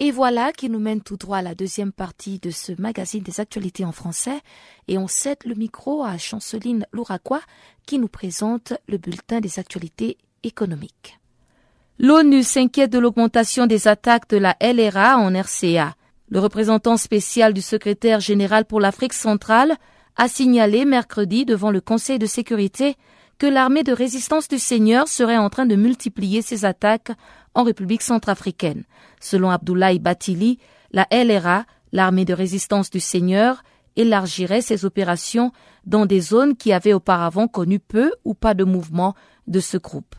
Et voilà qui nous mène tout droit à la deuxième partie de ce magazine des actualités en français. Et on cède le micro à Chanceline Louraquois qui nous présente le bulletin des actualités économiques. L'ONU s'inquiète de l'augmentation des attaques de la LRA en RCA. Le représentant spécial du secrétaire général pour l'Afrique centrale a signalé mercredi devant le Conseil de sécurité que l'armée de résistance du Seigneur serait en train de multiplier ses attaques en République centrafricaine. Selon Abdoulaye Batili, la LRA, l'armée de résistance du Seigneur, élargirait ses opérations dans des zones qui avaient auparavant connu peu ou pas de mouvement de ce groupe.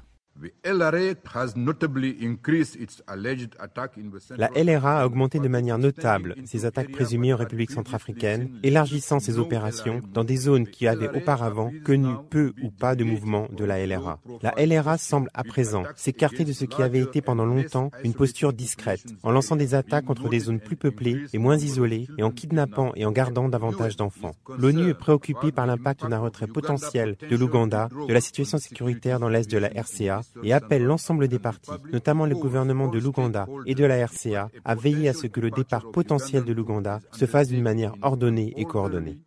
La LRA a augmenté de manière notable ses attaques présumées en République centrafricaine, élargissant ses opérations dans des zones qui avaient auparavant connu peu ou pas de mouvement de la LRA. La LRA semble à présent s'écarter de ce qui avait été pendant longtemps une posture discrète, en lançant des attaques contre des zones plus peuplées et moins isolées, et en kidnappant et en gardant davantage d'enfants. L'ONU est préoccupée par l'impact d'un retrait potentiel de l'Ouganda, de la situation sécuritaire dans l'est de la RCA, et appelle l'ensemble des partis, notamment le gouvernement de l'Ouganda et de la RCA, à veiller à ce que le départ potentiel de l'Ouganda se fasse d'une manière ordonnée et coordonnée.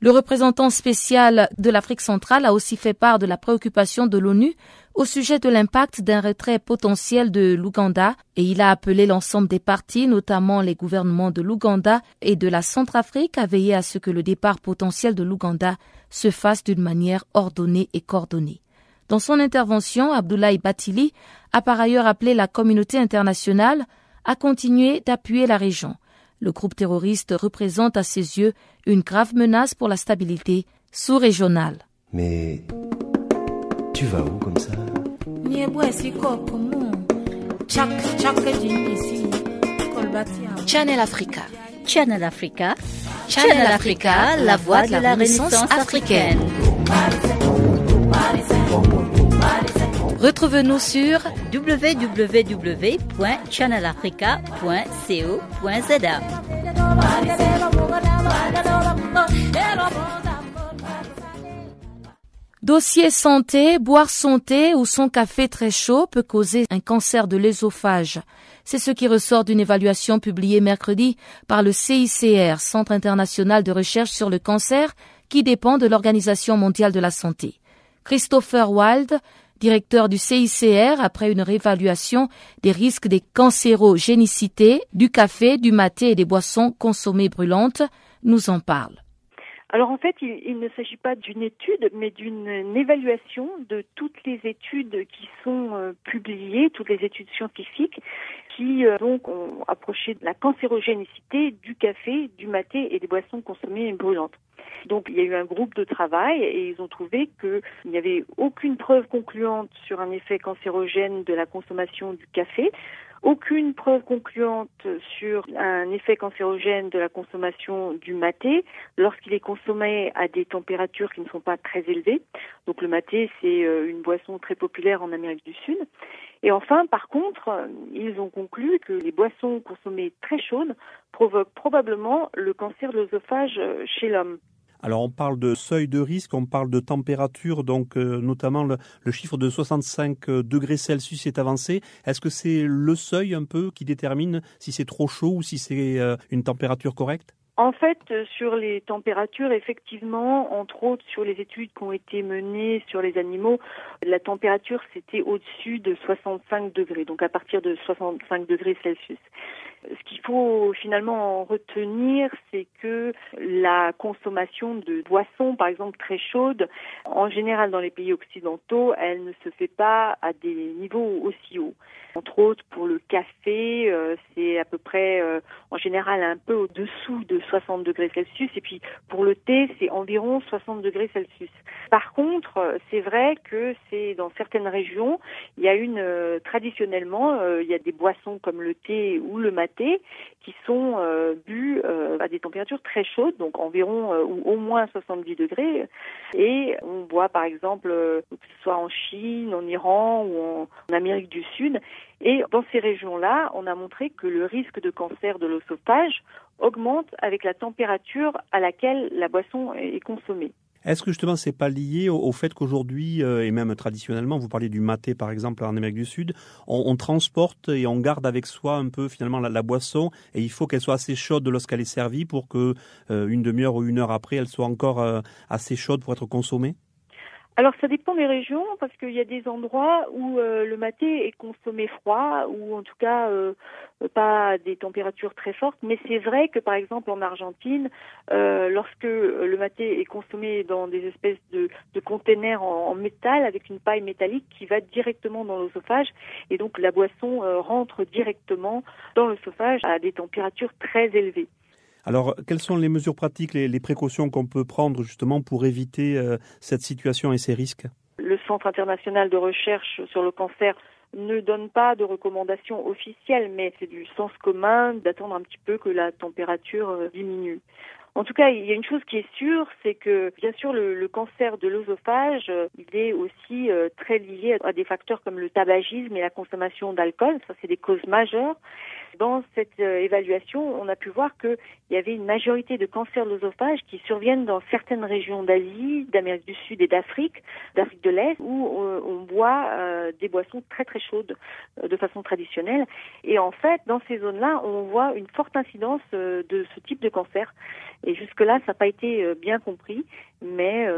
Le représentant spécial de l'Afrique centrale a aussi fait part de la préoccupation de l'ONU au sujet de l'impact d'un retrait potentiel de l'Ouganda et il a appelé l'ensemble des partis, notamment les gouvernements de l'Ouganda et de la Centrafrique, à veiller à ce que le départ potentiel de l'Ouganda se fasse d'une manière ordonnée et coordonnée. Dans son intervention, Abdoulaye Batili a par ailleurs appelé la communauté internationale à continuer d'appuyer la région. Le groupe terroriste représente à ses yeux une grave menace pour la stabilité sous-régionale. Mais tu vas où comme ça? Channel Africa. Channel Africa. Channel Africa, la voix de la Renaissance africaine. Retrouve-nous sur www.channelafrica.co.za. Dossier santé, boire son thé ou son café très chaud peut causer un cancer de l'œsophage. C'est ce qui ressort d'une évaluation publiée mercredi par le CICR, Centre international de recherche sur le cancer, qui dépend de l'Organisation mondiale de la santé. Christopher Wild, directeur du CICR, après une réévaluation des risques des cancérogénicités du café, du maté et des boissons consommées brûlantes, nous en parle. Alors en fait, il, ne s'agit pas d'une étude, mais d'une évaluation de toutes les études qui sont euh, publiées, toutes les études scientifiques qui euh, donc ont approché la cancérogénicité du café, du maté et des boissons consommées brûlantes. Donc il y a eu un groupe de travail et ils ont trouvé qu'il n'y avait aucune preuve concluante sur un effet cancérogène de la consommation du café, aucune preuve concluante sur un effet cancérogène de la consommation du maté lorsqu'il est consommé à des températures qui ne sont pas très élevées. Donc le maté, c'est euh, une boisson très populaire en Amérique du Sud. Et enfin, par contre, ils ont conclu que les boissons consommées très chaudes provoquent probablement le cancer de l'œsophage chez l'homme. Alors on parle de seuil de risque, on parle de température, donc euh, notamment le, chiffre de 65 degrés Celsius est avancé. Est-ce que c'est le seuil un peu qui détermine si c'est trop chaud ou si c'est euh, une température correcte? En fait, sur les températures, effectivement, entre autres sur les études qui ont été menées sur les animaux, la température c'était au-dessus de 65 degrés, donc à partir de 65 degrés Celsius. Ce qu'il faut finalement retenir, c'est que la consommation de boissons, par exemple très chaudes, en général dans les pays occidentaux, elle ne se fait pas à des niveaux aussi hauts. Entre autres, pour le café, euh, c'est à peu près, euh, en général, un peu au-dessous de 60 degrés Celsius. Et puis, pour le thé, c'est environ 60 degrés Celsius. Par contre, euh, c'est vrai que c'est dans certaines régions, il y a une, traditionnellement, il y a des boissons comme le thé ou le maté qui sont bu à des températures très chaudes, donc environ ou au moins 70 degrés. Et on boit, par exemple, que ce soit en Chine, en Iran ou en Amérique du Sud, et dans ces régions-là, on a montré que le risque de cancer de l'oesophage augmente avec la température à laquelle la boisson est consommée. Est-ce que justement c'est pas lié au, fait qu'aujourd'hui euh, et même traditionnellement, vous parliez du maté par exemple en Amérique du Sud, on, transporte et on garde avec soi un peu finalement la, boisson et il faut qu'elle soit assez chaude lorsqu'elle est servie pour que euh, une demi-heure ou une heure après elle soit encore euh, assez chaude pour être consommée? Alors ça dépend des régions parce qu'il y a des endroits où euh, le maté est consommé froid ou en tout cas euh, pas à des températures très fortes. Mais c'est vrai que par exemple en Argentine, euh, lorsque le maté est consommé dans des espèces de, de containers en, en, métal avec une paille métallique qui va directement dans l'osophage et donc la boisson rentre directement dans l'osophage à des températures très élevées. Alors, quelles sont les mesures pratiques, les, précautions qu'on peut prendre justement pour éviter euh, cette situation et ces risques? Le Centre international de recherche sur le cancer ne donne pas de recommandations officielles, mais c'est du sens commun d'attendre un petit peu que la température euh, diminue. En tout cas, il y a une chose qui est sûre, c'est que bien sûr le, cancer de l'œsophage, euh, il est aussi très lié à des facteurs comme le tabagisme et la consommation d'alcool. Ça, c'est des causes majeures. Dans cette euh, évaluation, on a pu voir qu'il y avait une majorité de cancers de qui surviennent dans certaines régions d'Asie, d'Amérique du Sud et d'Afrique, d'Afrique de l'Est, où euh, on, boit euh, des boissons très très chaudes de façon traditionnelle. Et en fait, dans ces zones-là, on voit une forte incidence de ce type de cancer. Et jusque-là, ça n'a pas été bien compris, mais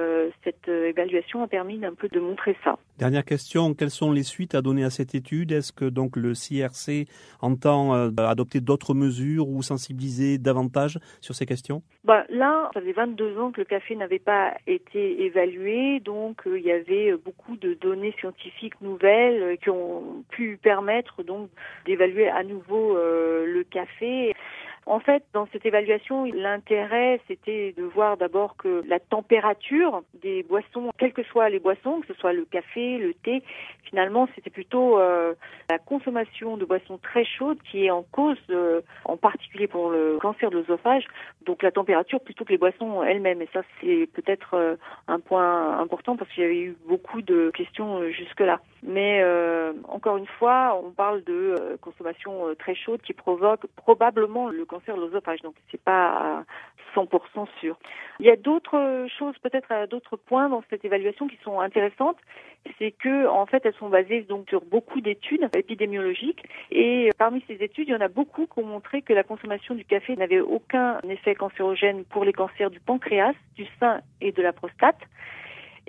cette évaluation a permis un peu de montrer ça. Dernière question, quelles sont les suites à donner à cette étude? Est-ce que donc le CRC entend adopter d'autres mesures ou sensibiliser davantage sur ces questions? Bah, Là, ça faisait 22 ans que le café n'avait pas été évalué, donc euh, il y avait beaucoup de données scientifiques nouvelles euh, qui ont pu permettre donc d'évaluer à nouveau euh, le café. En fait, dans cette évaluation, l'intérêt, c'était de voir d'abord que la température des boissons, quelles que soient les boissons, que ce soit le café, le thé, finalement, c'était plutôt euh, la consommation de boissons très chaudes qui est en cause, euh, en particulier pour le cancer de l'œsophage, donc la température plutôt que les boissons elles-mêmes. Et ça, c'est peut-être euh, un point important parce qu'il y avait eu beaucoup de questions jusque-là. Mais encore une fois, on parle de consommation très chaude qui provoque probablement le cancer de l'œsophage, donc c'est pas 100% sûr. Il y a d'autres choses, peut-être d'autres points dans cette évaluation qui sont intéressantes, c'est que en fait elles sont basées donc sur beaucoup d'études épidémiologiques et parmi ces études, il y en a beaucoup qui ont montré que la consommation du café n'avait aucun effet cancérogène pour les cancers du pancréas, du sein et de la prostate.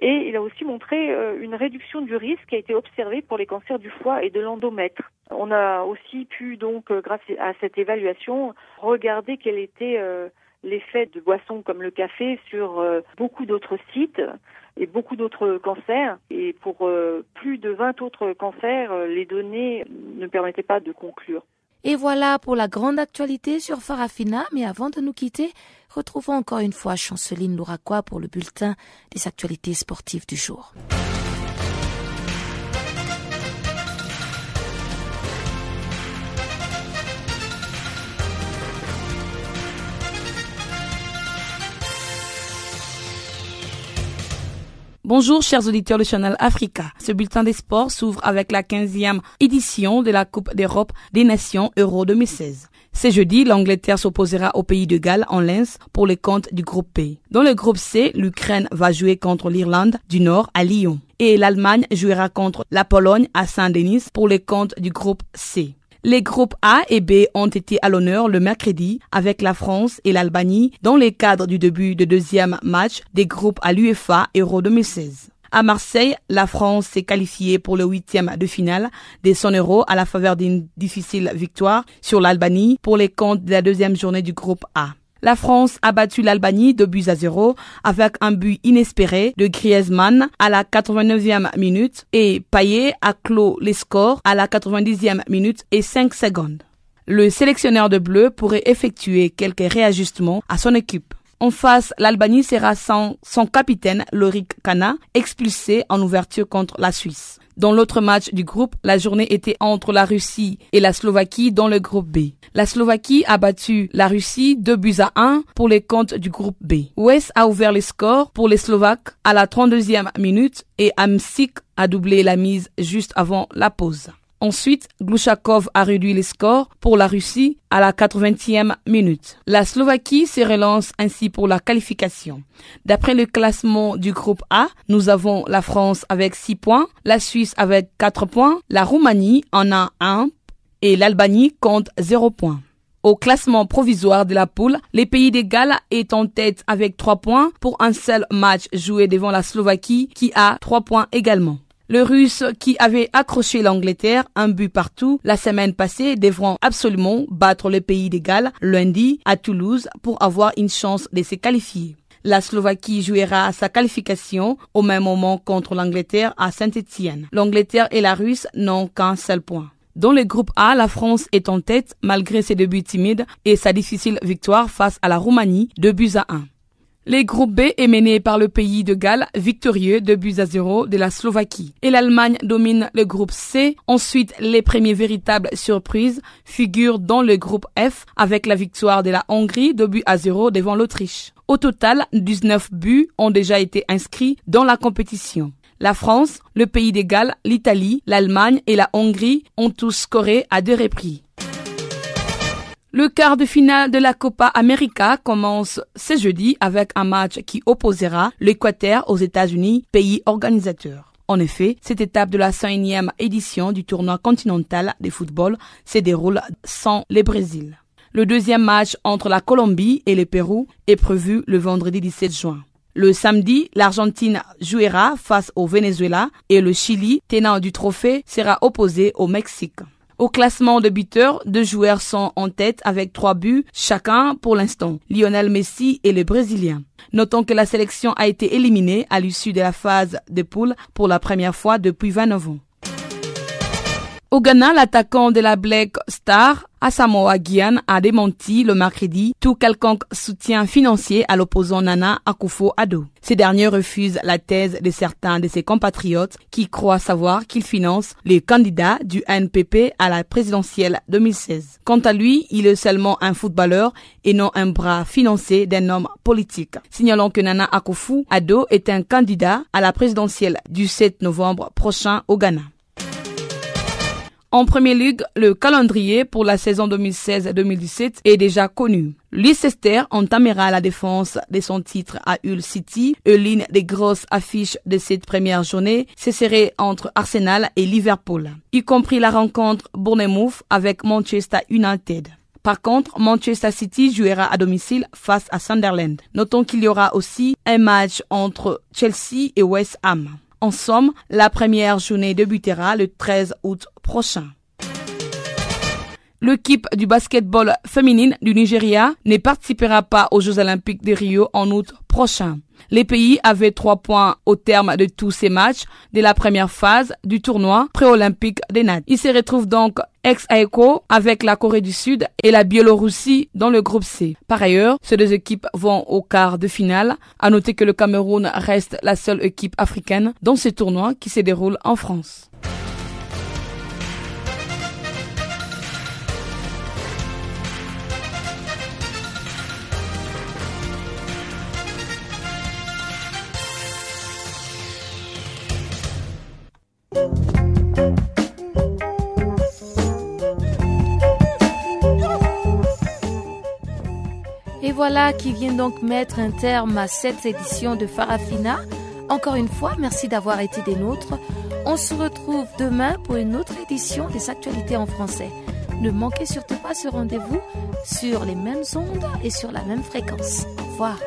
Et il a aussi montré euh, une réduction du risque qui a été observée pour les cancers du foie et de l'endomètre. On a aussi pu donc, euh, grâce à cette évaluation, regarder quel était euh, l'effet de boissons comme le café sur beaucoup d'autres sites et beaucoup d'autres cancers. Et pour plus de 20 autres cancers, les données ne permettaient pas de conclure. Et voilà pour la grande actualité sur Farafina. Mais avant de nous quitter, retrouvons encore une fois Chanceline Louraquois pour le bulletin des actualités sportives du jour. Bonjour chers auditeurs de Channel Africa. Ce bulletin des sports s'ouvre avec la 15e édition de la Coupe d'Europe des Nations Euro 2016. Ce jeudi, l'Angleterre s'opposera au pays de Galles en Lens pour les comptes du groupe P. Dans le groupe C, l'Ukraine va jouer contre l'Irlande du Nord à Lyon et l'Allemagne jouera contre la Pologne à Saint-Denis pour les comptes du groupe C. Les groupes A et B ont été à l'honneur le mercredi avec la France et l'Albanie dans les cadres du début de deuxième match des groupes à l'UEFA Euro 2016. À Marseille, la France s'est qualifiée pour le huitième de finale des 100 euros à la faveur d'une difficile victoire sur l'Albanie pour les comptes de la deuxième journée du groupe A. La France a battu l'Albanie de buts à zéro avec un but inespéré de Griezmann à la 89e minute et Payet a clos les scores à la 90e minute et 5 secondes. Le sélectionneur de bleu pourrait effectuer quelques réajustements à son équipe. En face, l'Albanie sera sans son capitaine Lorik Kana, expulsé en ouverture contre la Suisse. Dans l'autre match du groupe, la journée était entre la Russie et la Slovaquie dans le groupe B. La Slovaquie a battu la Russie 2 buts à 1 pour les comptes du groupe B. West a ouvert les scores pour les Slovaques à la 32e minute et Amsik a doublé la mise juste avant la pause. Ensuite, Glushakov a réduit les scores pour la Russie à la 80e minute. La Slovaquie se relance ainsi pour la qualification. D'après le classement du groupe A, nous avons la France avec 6 points, la Suisse avec 4 points, la Roumanie en a 1 et l'Albanie compte 0 points. Au classement provisoire de la poule, les pays des Galles est en tête avec 3 points pour un seul match joué devant la Slovaquie qui a 3 points également. Le Russe qui avait accroché l'Angleterre un but partout la semaine passée devront absolument battre le pays des lundi à Toulouse pour avoir une chance de se qualifier. La Slovaquie jouera sa qualification au même moment contre l'Angleterre à Saint-Étienne. L'Angleterre et la Russe n'ont qu'un seul point. Dans le groupe A, la France est en tête malgré ses débuts timides et sa difficile victoire face à la Roumanie de buts à 1. Le groupe B est mené par le pays de Galles, victorieux de buts à zéro de la Slovaquie. Et l'Allemagne domine le groupe C. Ensuite, les premiers véritables surprises figurent dans le groupe F avec la victoire de la Hongrie de buts à zéro devant l'Autriche. Au total, 19 buts ont déjà été inscrits dans la compétition. La France, le pays de Galles, l'Italie, l'Allemagne et la Hongrie ont tous scoré à deux reprises. Le quart de finale de la Copa América commence ce jeudi avec un match qui opposera l'Équateur aux États-Unis, pays organisateur. En effet, cette étape de la 101e édition du tournoi continental de football se déroule sans le Brésil. Le deuxième match entre la Colombie et le Pérou est prévu le vendredi 17 juin. Le samedi, l'Argentine jouera face au Venezuela et le Chili, tenant du trophée, sera opposé au Mexique. Au classement de buteurs, deux joueurs sont en tête avec trois buts chacun pour l'instant, Lionel Messi et le Brésilien. Notons que la sélection a été éliminée à l'issue de la phase de poule pour la première fois depuis 29 ans. Au Ghana, l'attaquant de la Black Star, Asamoah Gyan, a démenti le mercredi tout quelconque soutien financier à l'opposant Nana Akufo-Addo. Ces derniers refusent la thèse de certains de ses compatriotes qui croient savoir qu'il finance les candidats du NPP à la présidentielle 2016. Quant à lui, il est seulement un footballeur et non un bras financé d'un homme politique. Signalons que Nana Akufo-Addo est un candidat à la présidentielle du 7 novembre prochain au Ghana. En Premier Ligue, le calendrier pour la saison 2016-2017 est déjà connu. Leicester entamera la défense de son titre à Hull City et l'une des grosses affiches de cette première journée, ce serait entre Arsenal et Liverpool, y compris la rencontre Bournemouth avec Manchester United. Par contre, Manchester City jouera à domicile face à Sunderland. Notons qu'il y aura aussi un match entre Chelsea et West Ham. En somme, la première journée débutera le 13 août prochain. L'équipe du basketball féminine du Nigeria ne participera pas aux Jeux olympiques de Rio en août prochain. Les pays avaient trois points au terme de tous ces matchs de la première phase du tournoi pré-olympique des Nats. Ils se retrouvent donc ex aequo avec la Corée du Sud et la Biélorussie dans le groupe C. Par ailleurs, ces deux équipes vont au quart de finale. À noter que le Cameroun reste la seule équipe africaine dans ce tournoi qui se déroule en France. Et voilà qui vient donc mettre un terme à cette édition de Farafina. Encore une fois, merci d'avoir été des nôtres. On se retrouve demain pour une autre édition des actualités en français. Ne manquez surtout pas ce rendez-vous sur les mêmes ondes et sur la même fréquence. Au revoir.